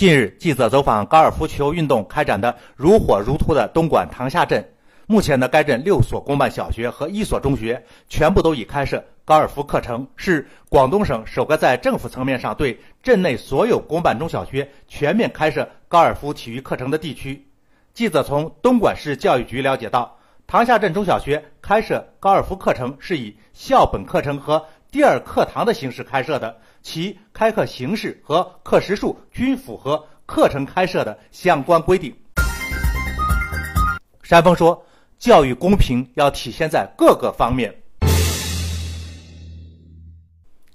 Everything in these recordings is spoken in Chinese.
近日，记者走访高尔夫球运动开展的如火如荼的东莞塘下镇。目前呢，该镇六所公办小学和一所中学全部都已开设高尔夫课程，是广东省首个在政府层面上对镇内所有公办中小学全面开设高尔夫体育课程的地区。记者从东莞市教育局了解到，塘下镇中小学开设高尔夫课程是以校本课程和第二课堂的形式开设的。其开课形式和课时数均符合课程开设的相关规定。山峰说：“教育公平要体现在各个方面。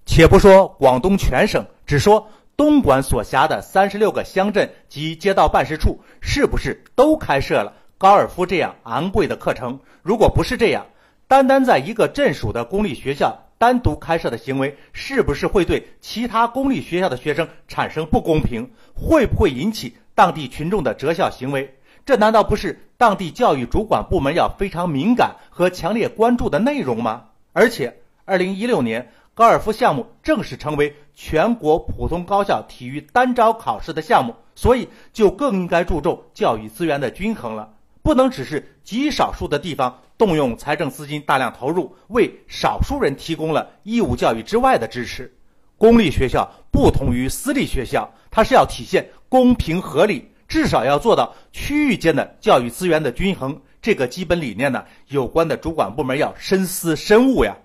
且不说广东全省，只说东莞所辖的三十六个乡镇及街道办事处，是不是都开设了高尔夫这样昂贵的课程？如果不是这样，单单在一个镇属的公立学校。”单独开设的行为是不是会对其他公立学校的学生产生不公平？会不会引起当地群众的择校行为？这难道不是当地教育主管部门要非常敏感和强烈关注的内容吗？而且，二零一六年高尔夫项目正式成为全国普通高校体育单招考试的项目，所以就更应该注重教育资源的均衡了。不能只是极少数的地方动用财政资金大量投入，为少数人提供了义务教育之外的支持。公立学校不同于私立学校，它是要体现公平合理，至少要做到区域间的教育资源的均衡。这个基本理念呢，有关的主管部门要深思深悟呀。